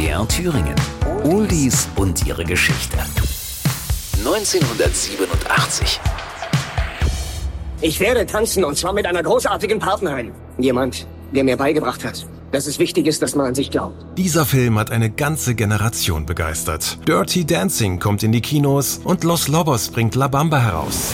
MDR Thüringen. Oldies und ihre Geschichte. 1987. Ich werde tanzen und zwar mit einer großartigen Partnerin. Jemand, der mir beigebracht hat, dass es wichtig ist, dass man an sich glaubt. Dieser Film hat eine ganze Generation begeistert. Dirty Dancing kommt in die Kinos und Los Lobos bringt La Bamba heraus.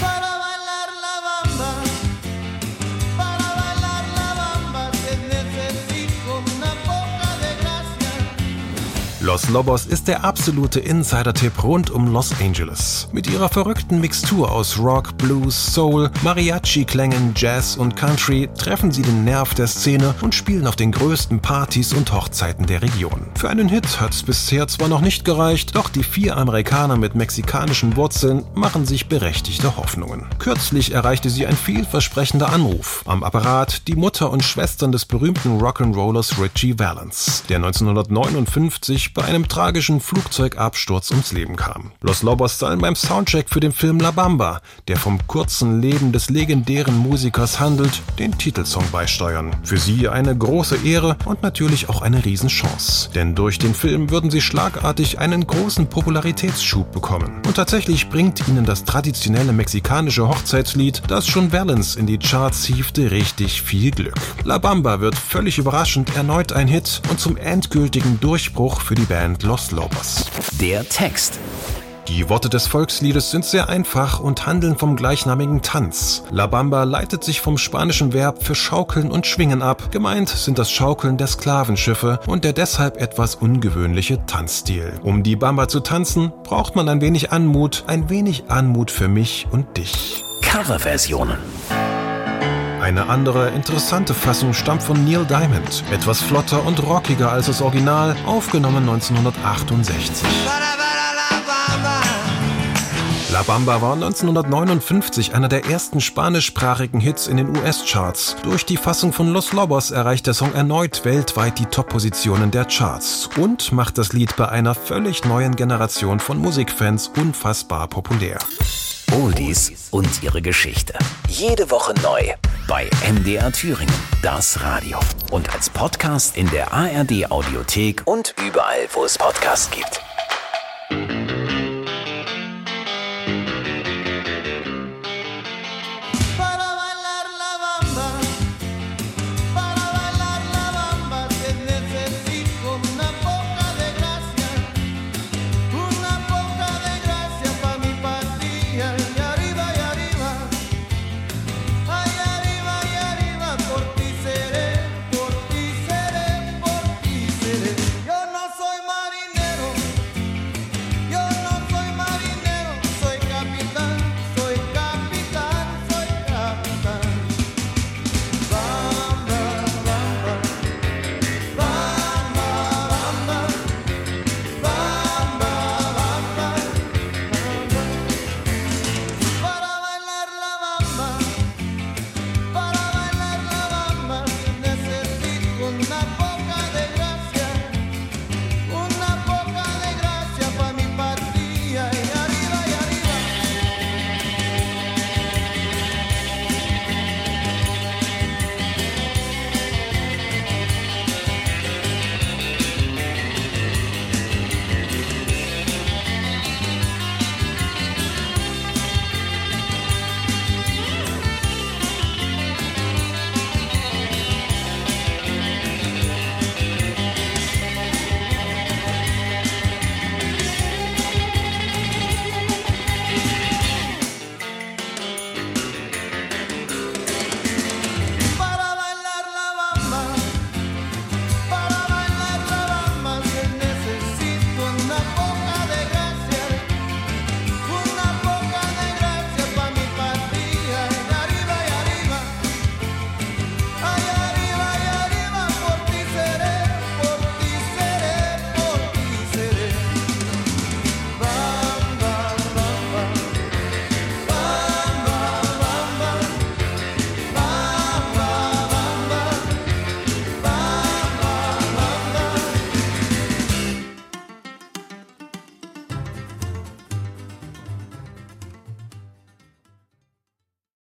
Los Lobos ist der absolute Insider-Tipp rund um Los Angeles. Mit ihrer verrückten Mixtur aus Rock, Blues, Soul, Mariachi-Klängen, Jazz und Country treffen sie den Nerv der Szene und spielen auf den größten Partys und Hochzeiten der Region. Für einen Hit hat es bisher zwar noch nicht gereicht, doch die vier Amerikaner mit mexikanischen Wurzeln machen sich berechtigte Hoffnungen. Kürzlich erreichte sie ein vielversprechender Anruf. Am Apparat die Mutter und Schwestern des berühmten Rock'n'Rollers Richie Valens, der 1959 bei einem tragischen Flugzeugabsturz ums Leben kam. Los Lobos sollen beim Soundcheck für den Film La Bamba, der vom kurzen Leben des legendären Musikers handelt, den Titelsong beisteuern. Für sie eine große Ehre und natürlich auch eine Riesenchance. Denn durch den Film würden sie schlagartig einen großen Popularitätsschub bekommen. Und tatsächlich bringt ihnen das traditionelle mexikanische Hochzeitslied, das schon Valens in die Charts hiefte, richtig viel Glück. La Bamba wird völlig überraschend erneut ein Hit und zum endgültigen Durchbruch für die Band Los Lobos. Der Text. Die Worte des Volksliedes sind sehr einfach und handeln vom gleichnamigen Tanz. La Bamba leitet sich vom spanischen Verb für Schaukeln und Schwingen ab. Gemeint sind das Schaukeln der Sklavenschiffe und der deshalb etwas ungewöhnliche Tanzstil. Um die Bamba zu tanzen, braucht man ein wenig Anmut, ein wenig Anmut für mich und dich. Coverversionen. Eine andere interessante Fassung stammt von Neil Diamond, etwas flotter und rockiger als das Original, aufgenommen 1968. La Bamba war 1959 einer der ersten spanischsprachigen Hits in den US-Charts. Durch die Fassung von Los Lobos erreicht der Song erneut weltweit die Top-Positionen der Charts und macht das Lied bei einer völlig neuen Generation von Musikfans unfassbar populär. Oldies und ihre Geschichte. Jede Woche neu bei MDR Thüringen, das Radio. Und als Podcast in der ARD Audiothek und überall, wo es Podcasts gibt.